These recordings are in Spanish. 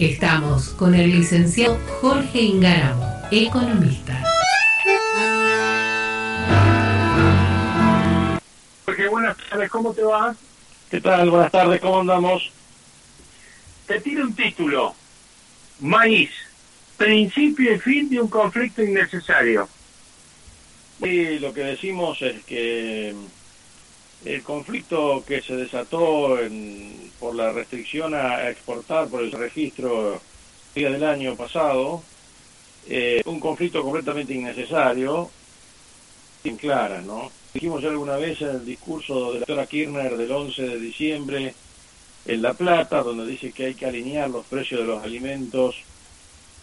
Estamos con el licenciado Jorge Ingaramo, economista. Jorge, buenas tardes, ¿cómo te va? ¿Qué tal? Buenas tardes, ¿cómo andamos? Te tiro un título. Maíz, principio y fin de un conflicto innecesario. Y lo que decimos es que el conflicto que se desató por la restricción a, exportar por el registro del año pasado, eh, un conflicto completamente innecesario, sin clara, ¿no? Dijimos ya alguna vez en el discurso de la doctora Kirchner del 11 de diciembre en La Plata, donde dice que hay que alinear los precios de los alimentos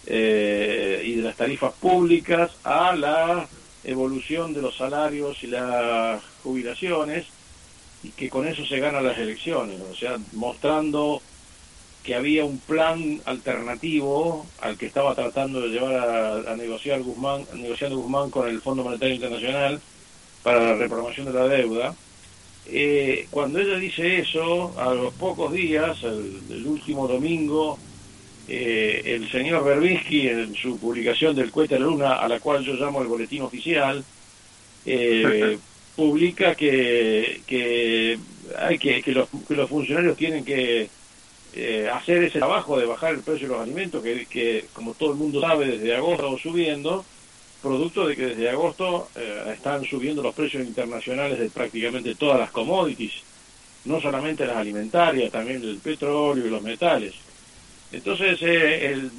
eh, y de las tarifas públicas a la evolución de los salarios y las jubilaciones y que con eso se ganan las elecciones, o sea, mostrando que había un plan alternativo al que estaba tratando de llevar a, negociar Guzmán, negociando Guzmán con el Fondo Monetario Internacional para la reprogramación de la deuda. Eh, cuando ella dice eso, a los pocos días, el, último domingo, eh, el señor Berbisky, en su publicación del Cuete de la Luna, a la cual yo llamo el boletín oficial, eh, publica que, que, hay que, que, los, que los funcionarios tienen que eh, hacer ese trabajo de bajar el precio de los alimentos, que, que como todo el mundo sabe, desde agosto subiendo, producto de que desde agosto eh, están subiendo los precios internacionales de prácticamente todas las commodities, no solamente las alimentarias, también el petróleo y los metales. Entonces, eh, el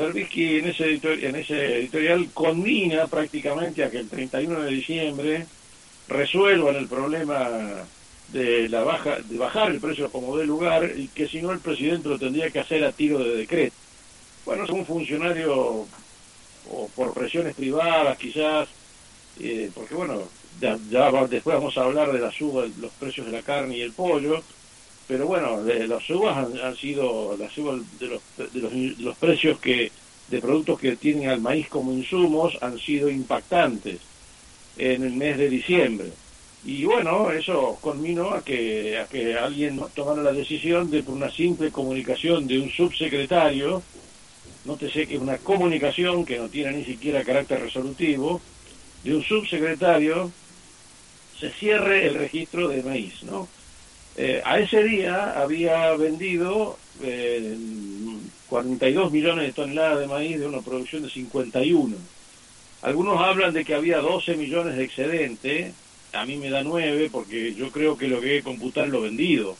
ese, en ese editorial conmina prácticamente a que el 31 de diciembre resuelvan el problema de la baja de bajar el precio como dé lugar y que si no el presidente lo tendría que hacer a tiro de decreto. Bueno, es un funcionario o por presiones privadas quizás, eh, porque bueno, ya, después vamos a hablar de la suba de los precios de la carne y el pollo, pero bueno, las subas han, sido las subas de los, de los, de los precios que de productos que tienen al maíz como insumos han sido impactantes en el mes de diciembre. Y bueno, eso conminó a que, a que alguien tomara la decisión de, por una simple comunicación de un subsecretario, nótese que es una comunicación que no tiene ni siquiera carácter resolutivo, de un subsecretario, se cierre el registro de maíz, ¿no? Eh, a ese día había vendido eh, 42 millones de toneladas de maíz de una producción de 51 algunos hablan de que había 12 millones de excedente, a mí me da 9 porque yo creo que lo que computar es lo vendido.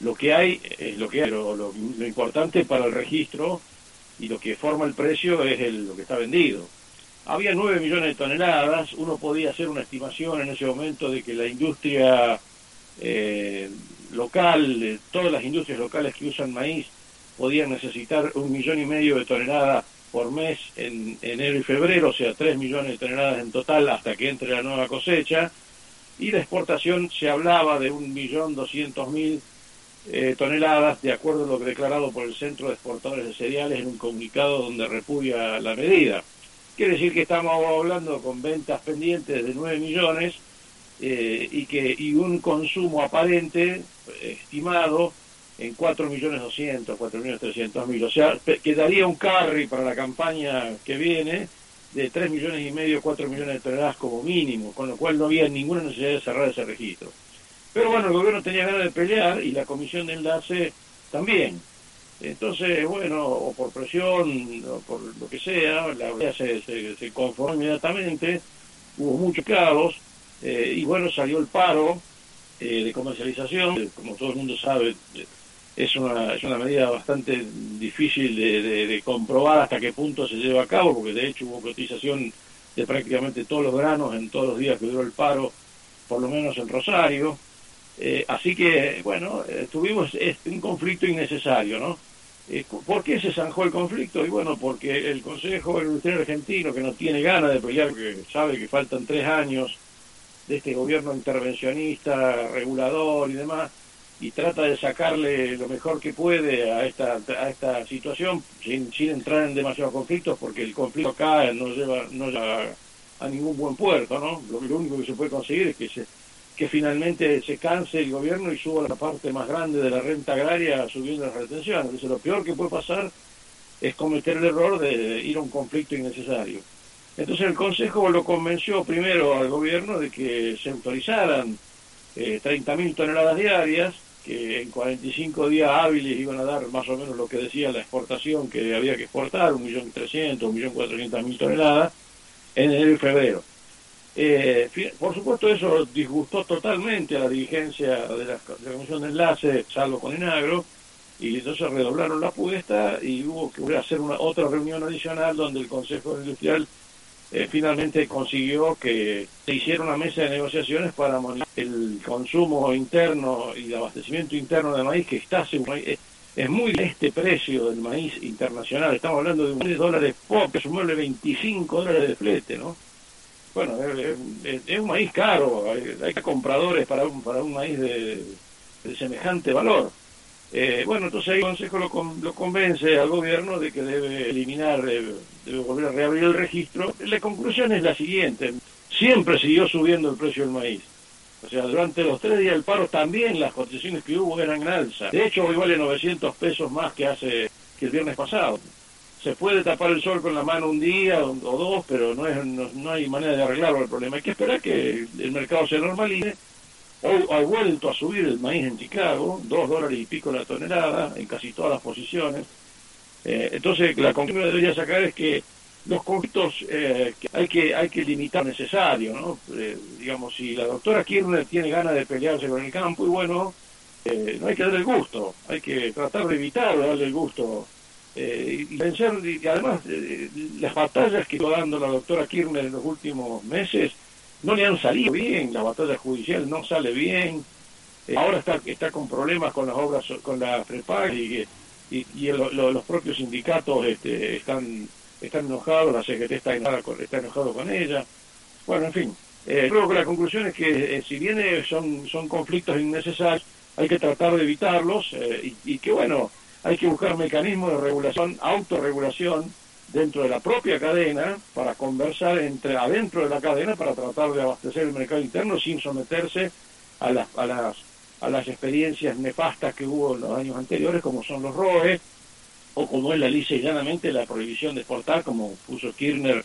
Lo que hay es lo que hay, pero lo, importante para el registro y lo que forma el precio es el, lo que está vendido. Había 9 millones de toneladas, uno podía hacer una estimación en ese momento de que la industria eh, local, todas las industrias locales que usan maíz, podían necesitar un millón y medio de toneladas por mes en enero y febrero, o sea, 3 millones de toneladas en total hasta que entre la nueva cosecha, y la exportación se hablaba de un millón doscientos mil eh, toneladas, de acuerdo a lo declarado por el Centro de Exportadores de Cereales en un comunicado donde repudia la medida. Quiere decir que estamos hablando con ventas pendientes de 9 millones eh, y, que, y un consumo aparente estimado en 4 millones 200, 4 millones 300 mil. O sea, quedaría un carry para la campaña que viene de 3 millones y medio, 4 millones de toneladas como mínimo, con lo cual no había ninguna necesidad de cerrar ese registro. Pero bueno, el gobierno tenía ganas de pelear y la comisión de enlace también. Entonces, bueno, o por presión, o por lo que sea, la OEA se, se, conformó inmediatamente, hubo muchos caos, eh, y bueno, salió el paro eh, de comercialización, como todo el mundo sabe, es una, es una medida bastante difícil de, comprobar hasta qué punto se lleva a cabo, porque de hecho hubo cotización de prácticamente todos los granos en todos los días que duró el paro, por lo menos en Rosario. Eh, así que, bueno, eh, tuvimos un conflicto innecesario, ¿no? Eh, ¿Por qué se zanjó el conflicto? Y bueno, porque el Consejo Industrial Argentino, que no tiene ganas de pelear, porque sabe que faltan tres años de este gobierno intervencionista, regulador y demás, y trata de sacarle lo mejor que puede a esta, a esta situación sin, sin entrar en demasiados conflictos porque el conflicto acá no lleva, no lleva a ningún buen puerto, ¿no? Lo, único que se puede conseguir es que se, que finalmente se canse el gobierno y suba la parte más grande de la renta agraria subiendo las retenciones. Entonces lo peor que puede pasar es cometer el error de ir a un conflicto innecesario. Entonces el Consejo lo convenció primero al gobierno de que se autorizaran eh, 30.000 toneladas diarias, que en 45 días hábiles iban a dar más o menos lo que decía la exportación que había que exportar, 1.300.000, 1.400.000 toneladas, en enero y febrero. Eh, por supuesto eso disgustó totalmente a la dirigencia de la, Comisión de Enlace, salvo con Enagro, y entonces redoblaron la apuesta y hubo que hacer una otra reunión adicional donde el Consejo Industrial eh, finalmente consiguió que se hiciera una mesa de negociaciones para el consumo interno y el abastecimiento interno de maíz que está es, es muy este precio del maíz internacional. Estamos hablando de un dólares que sumarle 25 dólares de flete no bueno es, un maíz caro hay, compradores para un para un maíz de semejante valor eh, bueno, entonces ahí el Consejo lo, lo, convence al gobierno de que debe eliminar, eh, debe volver a reabrir el registro. La conclusión es la siguiente, siempre siguió subiendo el precio del maíz. O sea, durante los tres días del paro también las cotizaciones que hubo eran en alza. De hecho, hoy vale 900 pesos más que hace que el viernes pasado. Se puede tapar el sol con la mano un día o, dos, pero no, es, no hay manera de arreglarlo el problema. Hay que esperar que el mercado se normalice Ha vuelto a subir el maíz en Chicago, dos dólares y pico la tonelada, en casi todas las posiciones. Eh, entonces, la conclusión que debería sacar es que los conflictos eh, hay que hay que limitar necesario, ¿no? Eh, digamos, si la doctora Kirchner tiene ganas de pelearse con el campo, y bueno, no hay que darle el gusto, hay que tratar de evitar darle el gusto. y pensar, y además, las batallas que está dando la doctora Kirchner en los últimos meses, no le han salido bien, la batalla judicial no sale bien, eh, ahora está, está con problemas con las obras, con la FREPAC y, y, y los propios sindicatos este, están, están enojados, la CGT está, enojada con, está enojado con ella. Bueno, en fin, eh, creo que la conclusión es que eh, si bien son, son conflictos innecesarios, hay que tratar de evitarlos y, y que bueno, hay que buscar mecanismos de regulación, autorregulación, dentro de la propia cadena para conversar entre adentro de la cadena para tratar de abastecer el mercado interno sin someterse a las a las a las experiencias nefastas que hubo en los años anteriores como son los ROE o como es la lisa llanamente la prohibición de exportar como puso Kirchner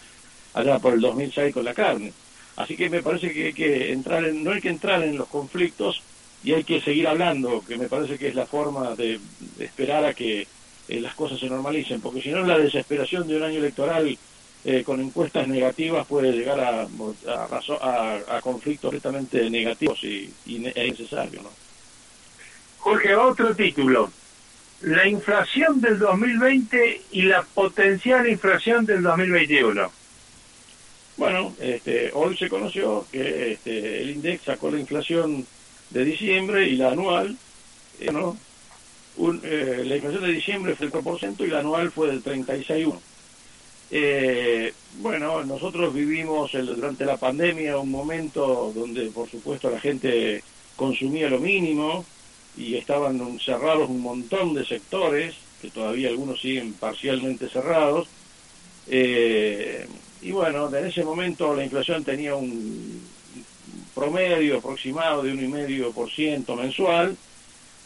allá por el 2006 con la carne. Así que me parece que hay que entrar en, no hay que entrar en los conflictos y hay que seguir hablando que me parece que es la forma de esperar a que eh, las cosas se normalicen, porque si no la desesperación de un año electoral eh, con encuestas negativas puede llegar a, a, a, conflictos completamente negativos y, y e innecesarios. ¿no? Jorge, otro título. La inflación del 2020 y la potencial inflación del 2021. Bueno, este, hoy se conoció que este, el INDEX sacó la inflación de diciembre y la anual, eh, ¿no? Un, eh, la inflación de diciembre fue del 4% y la anual fue del 36,1%. Eh, bueno, nosotros vivimos durante la pandemia un momento donde, por supuesto, la gente consumía lo mínimo y estaban cerrados un montón de sectores, que todavía algunos siguen parcialmente cerrados. Eh, y bueno, en ese momento la inflación tenía un promedio aproximado de 1,5% mensual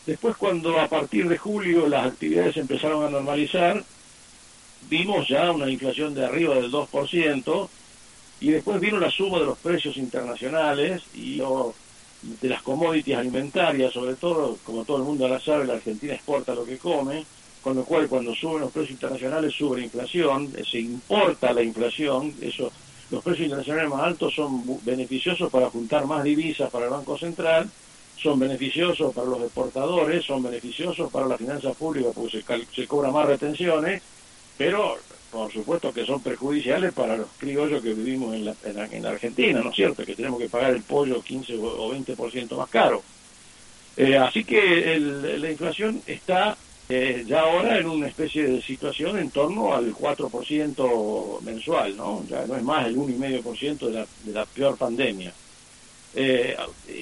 Después cuando a partir de julio las actividades empezaron a normalizar, vimos ya una inflación de arriba del 2%, y después vino la suma de los precios internacionales y de las commodities alimentarias, sobre todo, como todo el mundo la sabe, la Argentina exporta lo que come, con lo cual cuando suben los precios internacionales sube la inflación, eh, se importa la inflación, eso los precios internacionales más altos son beneficiosos para juntar más divisas para el Banco Central, son beneficiosos para los exportadores, son beneficiosos para la finanza pública porque se, se cobran más retenciones, pero por supuesto que son perjudiciales para los criollos que vivimos en la, en Argentina, ¿no es cierto? Que tenemos que pagar el pollo 15 o 20% más caro. Eh, así que la inflación está eh, ya ahora en una especie de situación en torno al 4% mensual, ¿no? Ya no es más el 1,5% de la, de la peor pandemia. Eh,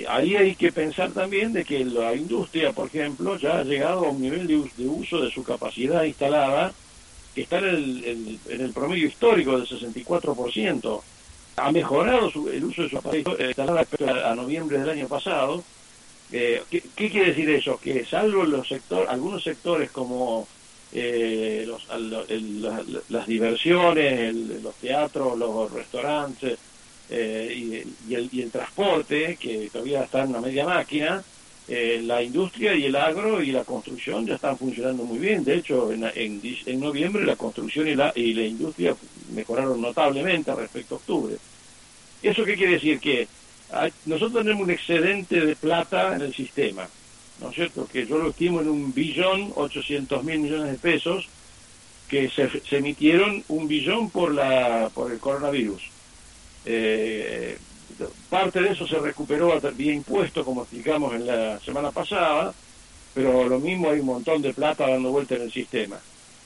ahí hay que pensar también de que la industria, por ejemplo, ya ha llegado a un nivel de, uso de su capacidad instalada que está en el, el promedio histórico del 64%. Ha mejorado el uso de su capacidad instalada a, noviembre del año pasado. Eh, ¿qué, quiere decir eso? Que salvo los sectores, algunos sectores como eh, los, las diversiones, los teatros, los restaurantes eh, y, el, y, el, transporte, que todavía están en una media máquina, eh, la industria y el agro y la construcción ya están funcionando muy bien. De hecho, en, en, noviembre la construcción y la, y la industria mejoraron notablemente respecto a octubre. ¿Eso qué quiere decir? Que nosotros tenemos un excedente de plata en el sistema, ¿no es cierto? Que yo lo estimo en un billón ochocientos mil millones de pesos que se, se, emitieron un billón por la por el coronavirus. Eh, parte de eso se recuperó vía impuesto, como explicamos en la semana pasada, pero lo mismo hay un montón de plata dando vuelta en el sistema.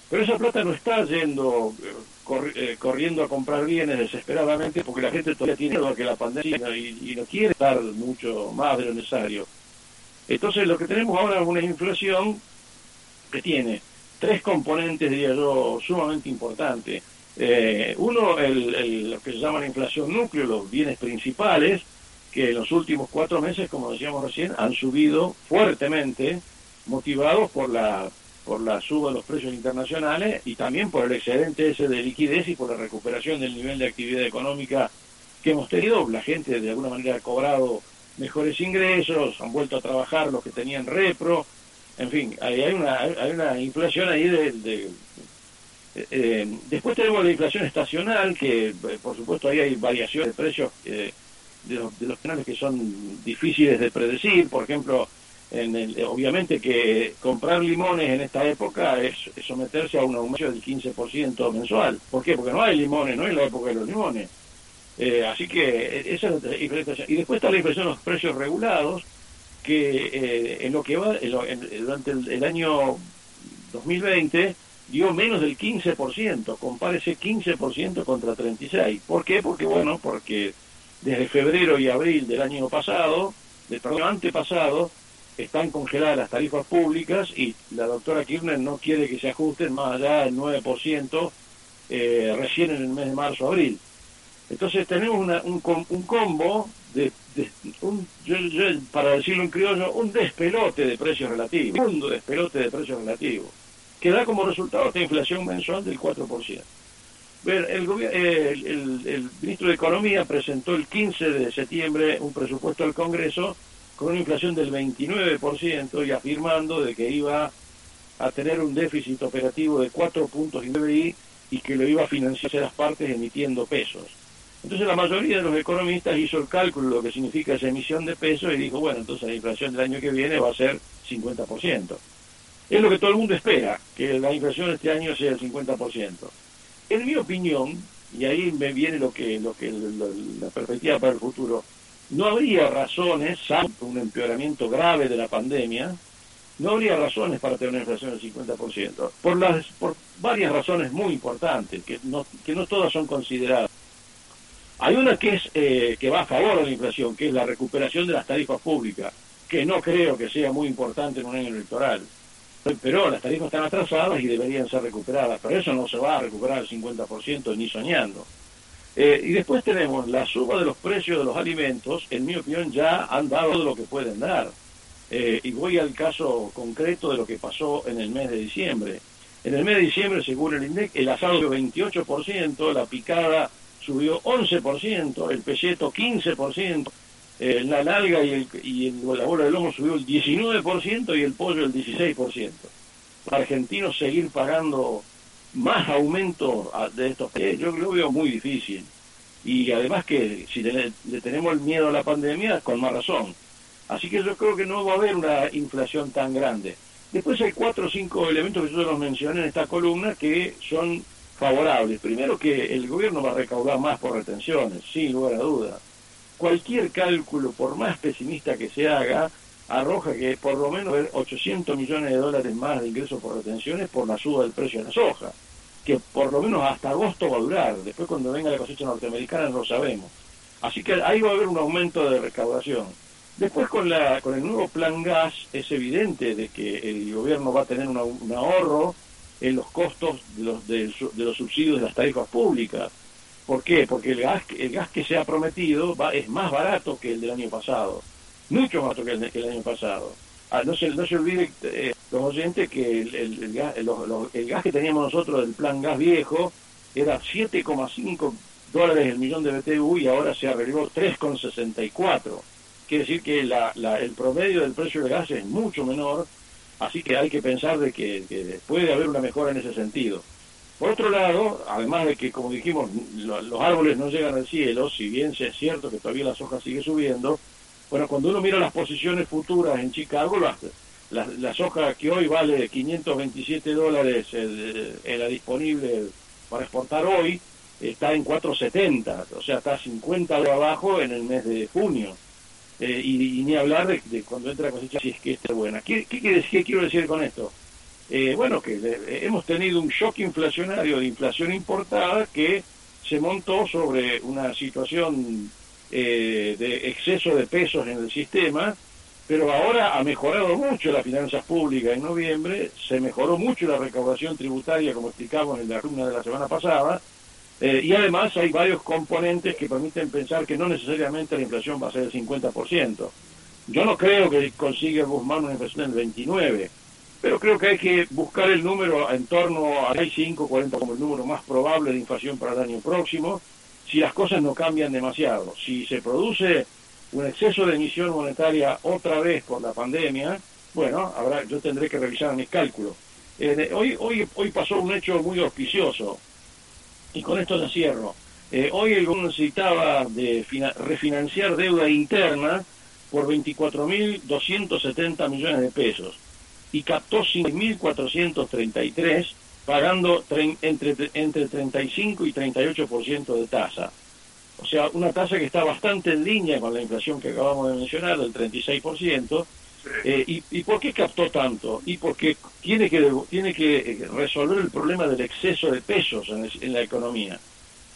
Pero esa plata no está yendo eh, eh, corriendo a comprar bienes desesperadamente porque la gente todavía tiene miedo a que la pandemia y, no quiere dar mucho más de lo necesario. Entonces lo que tenemos ahora es una inflación que tiene tres componentes, diría yo, sumamente importantes. Eh, uno, el, lo que se llama la inflación núcleo, los bienes principales, que en los últimos cuatro meses, como decíamos recién, han subido fuertemente, motivados por la por la suba de los precios internacionales y también por el excedente ese de liquidez y por la recuperación del nivel de actividad económica que hemos tenido. La gente de alguna manera ha cobrado mejores ingresos, han vuelto a trabajar los que tenían repro, en fin, hay, una, hay una inflación ahí de, eh, eh, después tenemos la inflación estacional, que eh, por supuesto ahí hay variaciones de precios de, los, de los canales que son difíciles de predecir. Por ejemplo, en el, obviamente que comprar limones en esta época es, someterse a un aumento del 15% mensual. ¿Por qué? Porque no hay limones, no es la época de los limones. así que esa es la inflación. Y después está la inflación de los precios regulados, que en lo que va, durante el, el año 2020 dio menos del 15%, compare ese 15% contra 36. ¿Por qué? Porque, bueno, porque desde febrero y abril del año pasado, del año antepasado, están congeladas las tarifas públicas y la doctora Kirchner no quiere que se ajusten más allá del 9% eh, recién en el mes de marzo-abril. Entonces tenemos una, un, un, combo de, un, para decirlo en criollo, un despelote de precios relativos, un despelote de precios relativos que da como resultado esta inflación mensual del 4%. Ver, el, el, ministro de Economía presentó el 15 de septiembre un presupuesto al Congreso con una inflación del 29% y afirmando de que iba a tener un déficit operativo de 4 puntos y y que lo iba a financiar las partes emitiendo pesos. Entonces la mayoría de los economistas hizo el cálculo de lo que significa esa emisión de pesos y dijo, bueno, entonces la inflación del año que viene va a ser 50%. Es lo que todo el mundo espera, que la inflación este año sea el 50%. En mi opinión, y ahí me viene lo que, lo que la perspectiva para el futuro, no habría razones, salvo un empeoramiento grave de la pandemia, no habría razones para tener una inflación del 50%, por, las, por varias razones muy importantes, que no, que no todas son consideradas. Hay una que, es, eh, que va a favor de la inflación, que es la recuperación de las tarifas públicas, que no creo que sea muy importante en un año electoral pero las tarifas están atrasadas y deberían ser recuperadas, pero eso no se va a recuperar al 50% ni soñando. Eh, y después tenemos la suba de los precios de los alimentos, en mi opinión ya han dado lo que pueden dar. Eh, y voy al caso concreto de lo que pasó en el mes de diciembre. En el mes de diciembre, según el INDEC, el asado subió 28%, la picada subió 11%, el pelleto 15%, eh, la nalga y, el, y la bola de lomo subió el 19% y el pollo el 16%. Para argentinos seguir pagando más aumento de estos yo lo veo muy difícil. Y además que si le, tenemos el miedo a la pandemia, con más razón. Así que yo creo que no va a haber una inflación tan grande. Después hay cuatro o cinco elementos que yo los mencioné en esta columna que son favorables. Primero que el gobierno va a recaudar más por retenciones, sin lugar a duda cualquier cálculo, por más pesimista que se haga, arroja que por lo menos 800 millones de dólares más de ingresos por retenciones por la suba del precio de la soja, que por lo menos hasta agosto va a durar, después cuando venga la cosecha norteamericana no lo sabemos. Así que ahí va a haber un aumento de recaudación. Después con, la, con el nuevo plan gas es evidente de que el gobierno va a tener un ahorro en los costos de los, de los subsidios de las tarifas públicas ¿Por qué? Porque el gas, el gas que se ha prometido va, es más barato que el del año pasado, mucho más barato que el, año pasado. ah, no, se, no se olvide eh, los oyentes que el, el, gas, el, gas que teníamos nosotros del plan gas viejo era 7,5 dólares el millón de BTU y ahora se arregló 3,64. Quiere decir que la, el promedio del precio del gas es mucho menor, así que hay que pensar de que, que puede haber una mejora en ese sentido. Por otro lado, además de que, como dijimos, los árboles no llegan al cielo, si bien es cierto que todavía la soja sigue subiendo, bueno, cuando uno mira las posiciones futuras en Chicago, la, la, soja que hoy vale 527 dólares la disponible para exportar hoy, está en 470, o sea, está 50 de abajo en el mes de junio. Eh, y, ni hablar de, cuando entra la cosecha si es que está buena. ¿Qué, qué, qué quiero decir con esto? Eh, bueno, que hemos tenido un shock inflacionario de inflación importada que se montó sobre una situación eh, de exceso de pesos en el sistema, pero ahora ha mejorado mucho las finanzas públicas en noviembre, se mejoró mucho la recaudación tributaria, como explicamos en la columna de la semana pasada, eh, y además hay varios componentes que permiten pensar que no necesariamente la inflación va a ser del 50%. Yo no creo que consiga Guzmán una inflación del 29%, pero creo que hay que buscar el número en torno a 5, 40 como el número más probable de inflación para el año próximo, si las cosas no cambian demasiado. Si se produce un exceso de emisión monetaria otra vez por la pandemia, bueno, habrá, yo tendré que revisar mis cálculos. Eh, hoy, hoy, hoy pasó un hecho muy auspicioso, y con esto ya cierro. Eh, hoy el gobierno necesitaba de refinanciar deuda interna por 24.270 millones de pesos y captó 5.433 pagando entre, entre 35 y 38% de tasa. O sea, una tasa que está bastante en línea con la inflación que acabamos de mencionar, del 36%. Eh, y, ¿Y por qué captó tanto? Y porque tiene que, tiene que eh, resolver el problema del exceso de pesos en, en la economía.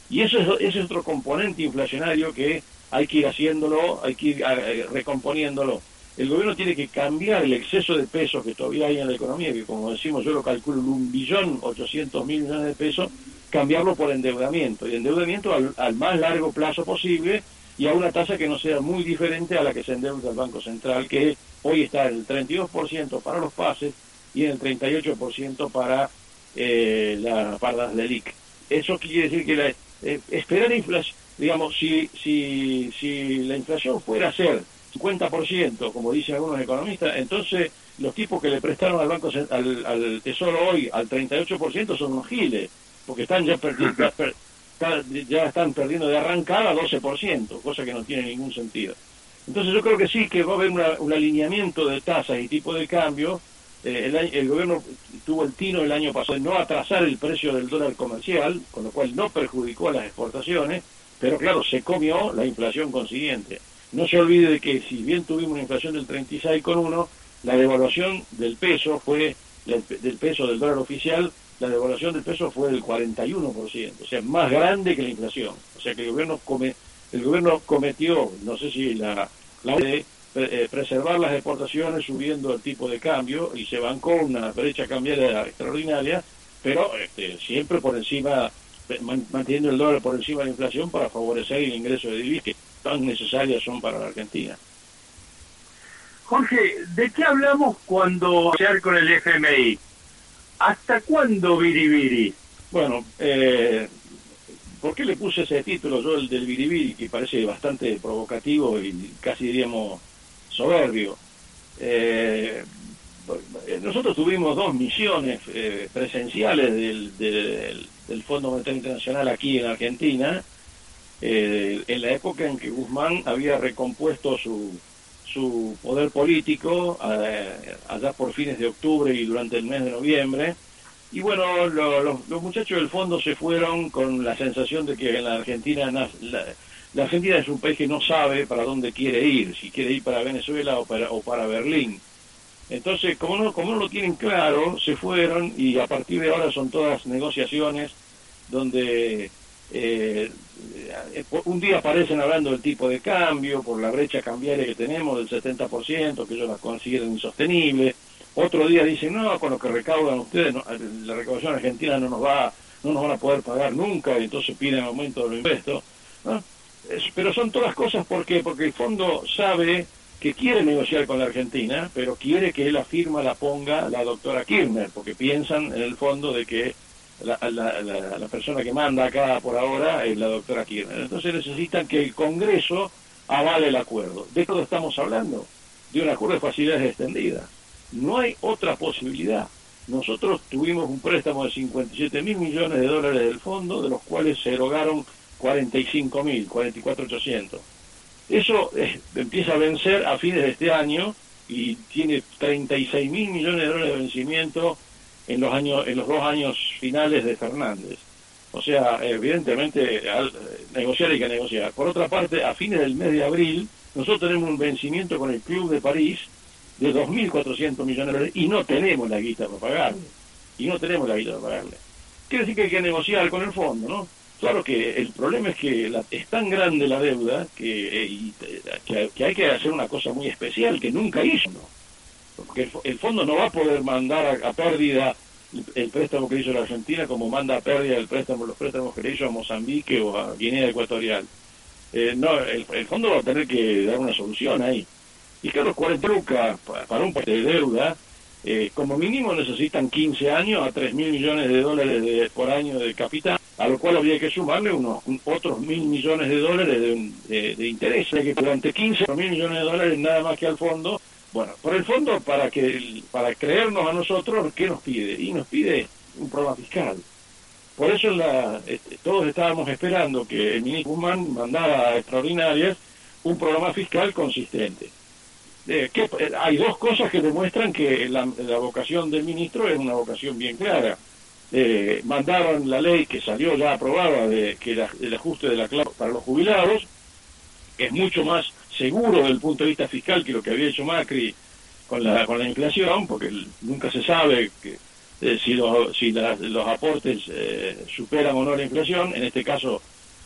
Y eso es, ese es otro componente inflacionario que hay que ir haciéndolo, hay que ir eh, recomponiéndolo el gobierno tiene que cambiar el exceso de pesos que todavía hay en la economía, que como decimos yo lo calculo en un billón ochocientos mil millones de pesos, cambiarlo por endeudamiento, y endeudamiento al, más largo plazo posible y a una tasa que no sea muy diferente a la que se endeuda el Banco Central, que hoy está en el 32% para los pases y en el 38% para eh, las pardas de LIC. Eso quiere decir que la, eh, esperar inflación, digamos, si, si, si la inflación fuera a ser 50%, como dicen algunos economistas, entonces los tipos que le prestaron al banco al, Tesoro hoy al 38% son unos giles, porque están ya, ya están perdiendo de arrancada 12%, cosa que no tiene ningún sentido. Entonces yo creo que sí que va a haber un alineamiento de tasas y tipo de cambio. Eh, el, el, gobierno tuvo el tino el año pasado de no atrasar el precio del dólar comercial, con lo cual no perjudicó a las exportaciones, pero claro, se comió la inflación consiguiente. No se olvide de que si bien tuvimos una inflación del 36,1, la devaluación del peso fue, del peso del dólar oficial, la devaluación del peso fue del 41%, o sea, más grande que la inflación. O sea que el gobierno come, el gobierno cometió, no sé si la, la de eh, preservar las exportaciones subiendo el tipo de cambio y se bancó una brecha cambiaria extraordinaria, pero este, siempre por encima, manteniendo el dólar por encima de la inflación para favorecer el ingreso de divisas tan necesarias son para la Argentina. Jorge, ¿de qué hablamos cuando hablar con el FMI? ¿Hasta cuándo biribiri? Bueno, eh, ¿por qué le puse ese título yo, el del biribiri, que parece bastante provocativo y casi diríamos soberbio? Eh, nosotros tuvimos dos misiones eh, presenciales del, del, del Fondo Monetario Internacional aquí en Argentina, eh, en la época en que Guzmán había recompuesto su, su poder político, eh, allá por fines de octubre y durante el mes de noviembre. Y bueno, los muchachos del fondo se fueron con la sensación de que en la Argentina, la, Argentina es un país que no sabe para dónde quiere ir, si quiere ir para Venezuela o para, o para Berlín. Entonces, como no, como no lo tienen claro, se fueron y a partir de ahora son todas negociaciones donde eh, un día aparecen hablando del tipo de cambio, por la brecha cambiaria que tenemos del 70%, que ellos la consideren insostenible. Otro día dicen, no, con lo que recaudan ustedes, la recaudación argentina no nos va no nos van a poder pagar nunca, y entonces piden aumento de los impuestos. pero son todas cosas, ¿por porque el fondo sabe que quiere negociar con la Argentina, pero quiere que la firma la ponga la doctora Kirchner, porque piensan en el fondo de que la, la, persona que manda acá por ahora es la doctora Kirchner. Entonces necesitan que el Congreso avale el acuerdo. ¿De todo estamos hablando? De un acuerdo de facilidades extendidas. No hay otra posibilidad. Nosotros tuvimos un préstamo de 57 mil millones de dólares del fondo, de los cuales se erogaron 45 mil, 44.800 eso empieza a vencer a fines de este año y tiene 36 mil millones de dólares de vencimiento en los años en los dos años finales de Fernández. O sea, evidentemente al, negociar hay que negociar. Por otra parte, a fines del mes de abril, nosotros tenemos un vencimiento con el Club de París de 2.400 millones de dólares y no tenemos la guita para pagarle. Y no tenemos la guita para pagarle. Quiere decir que hay que negociar con el fondo, ¿no? Claro que el problema es que es tan grande la deuda que, eh, que, hay que hacer una cosa muy especial que nunca hizo. Porque el, fondo no va a poder mandar a, pérdida el, préstamo que hizo la Argentina como manda a pérdida el préstamo, los préstamos que le hizo a Mozambique o a Guinea Ecuatorial. Eh, no, el, fondo va a tener que dar una solución ahí. Y claro, 40 lucas para un país de deuda, eh, como mínimo necesitan 15 años a 3 mil millones de dólares de, por año de capital a lo cual habría que sumarle unos otros mil millones de dólares de, de, interés, que durante 15 mil millones de dólares nada más que al fondo. Bueno, por el fondo, para que para creernos a nosotros, ¿qué nos pide? Y nos pide un programa fiscal. Por eso la, este, todos estábamos esperando que el ministro Guzmán mandara a extraordinarias un programa fiscal consistente. Eh, eh, hay dos cosas que demuestran que la, la vocación del ministro es una vocación bien clara eh, mandaron la ley que salió ya aprobada de que el ajuste de la clave para los jubilados es mucho más seguro desde el punto de vista fiscal que lo que había hecho Macri con la con la inflación porque nunca se sabe que, eh, si los si los aportes eh, superan o no la inflación en este caso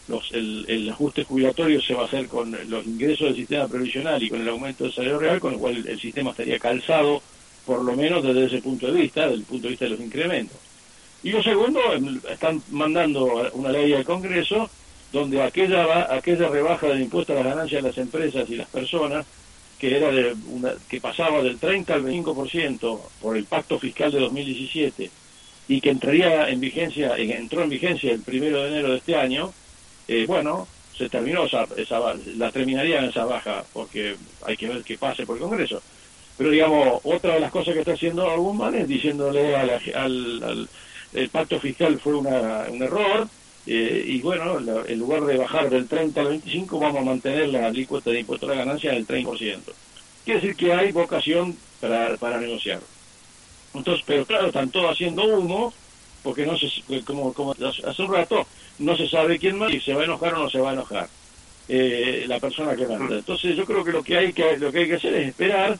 los, el, el, ajuste jubilatorio se va a hacer con los ingresos del sistema previsional y con el aumento del salario real, con lo cual el sistema estaría calzado, por lo menos desde ese punto de vista, desde el punto de vista de los incrementos. Y lo segundo, están mandando una ley al Congreso donde aquella aquella rebaja del impuesto a las ganancias de las empresas y las personas que era de una, que pasaba del 30 al 25% por el pacto fiscal de 2017 y que entraría en vigencia entró en vigencia el primero de enero de este año eh, bueno se terminó esa, esa la terminaría en esa baja porque hay que ver qué pase por el Congreso. Pero digamos otra de las cosas que está haciendo man es diciéndole al, al el pacto fiscal fue una, un error eh, y bueno, en lugar de bajar del 30 al 25 vamos a mantener la alícuota de impuesto a la ganancia en el 30%. Quiere decir que hay vocación para, para negociar. Entonces, pero claro, están todos haciendo humo porque no se, como, como hace un rato, no se sabe quién más, si se va a enojar o no se va a enojar eh, la persona que manda. Entonces yo creo que lo que hay que, lo que, hay que hacer es esperar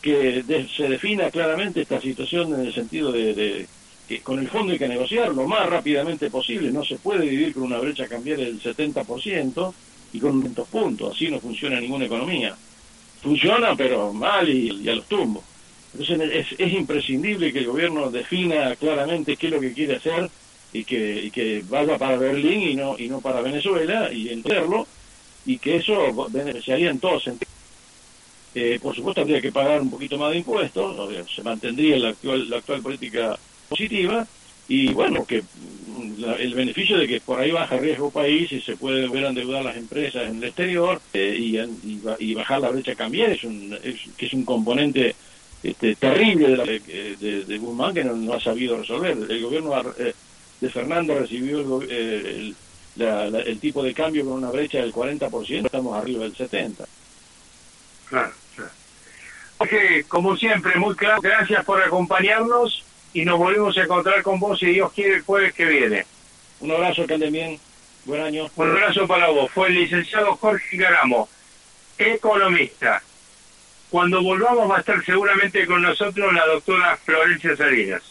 que se defina claramente esta situación en el sentido de que con el fondo hay que negociar lo más rápidamente posible. No se puede vivir con una brecha cambiar del 70% y con 500 puntos. Así no funciona ninguna economía. Funciona, pero mal y, a los tumbos. Entonces es, imprescindible que el gobierno defina claramente qué es lo que quiere hacer y que, y que vaya para Berlín y no, y no para Venezuela y entenderlo y que eso beneficiaría en todos sentidos. Eh, por supuesto habría que pagar un poquito más de impuestos, se mantendría la actual, la actual política positiva y bueno, que el beneficio de que por ahí baja riesgo país y se puede ver endeudar las empresas en el exterior eh, y, bajar la brecha cambiar es un, que es un componente este, terrible de, de, Guzmán que no, ha sabido resolver. El gobierno eh, de Fernando recibió el, el, tipo de cambio con una brecha del 40%, estamos arriba del 70%. Claro, claro. como siempre, muy claro, gracias por acompañarnos y nos volvemos a encontrar con vos si Dios quiere el jueves que viene. Un abrazo, que anden bien. Buen año. Un abrazo para vos. Fue el licenciado Jorge Garamo, economista. Cuando volvamos va a estar seguramente con nosotros la doctora Florencia Salinas.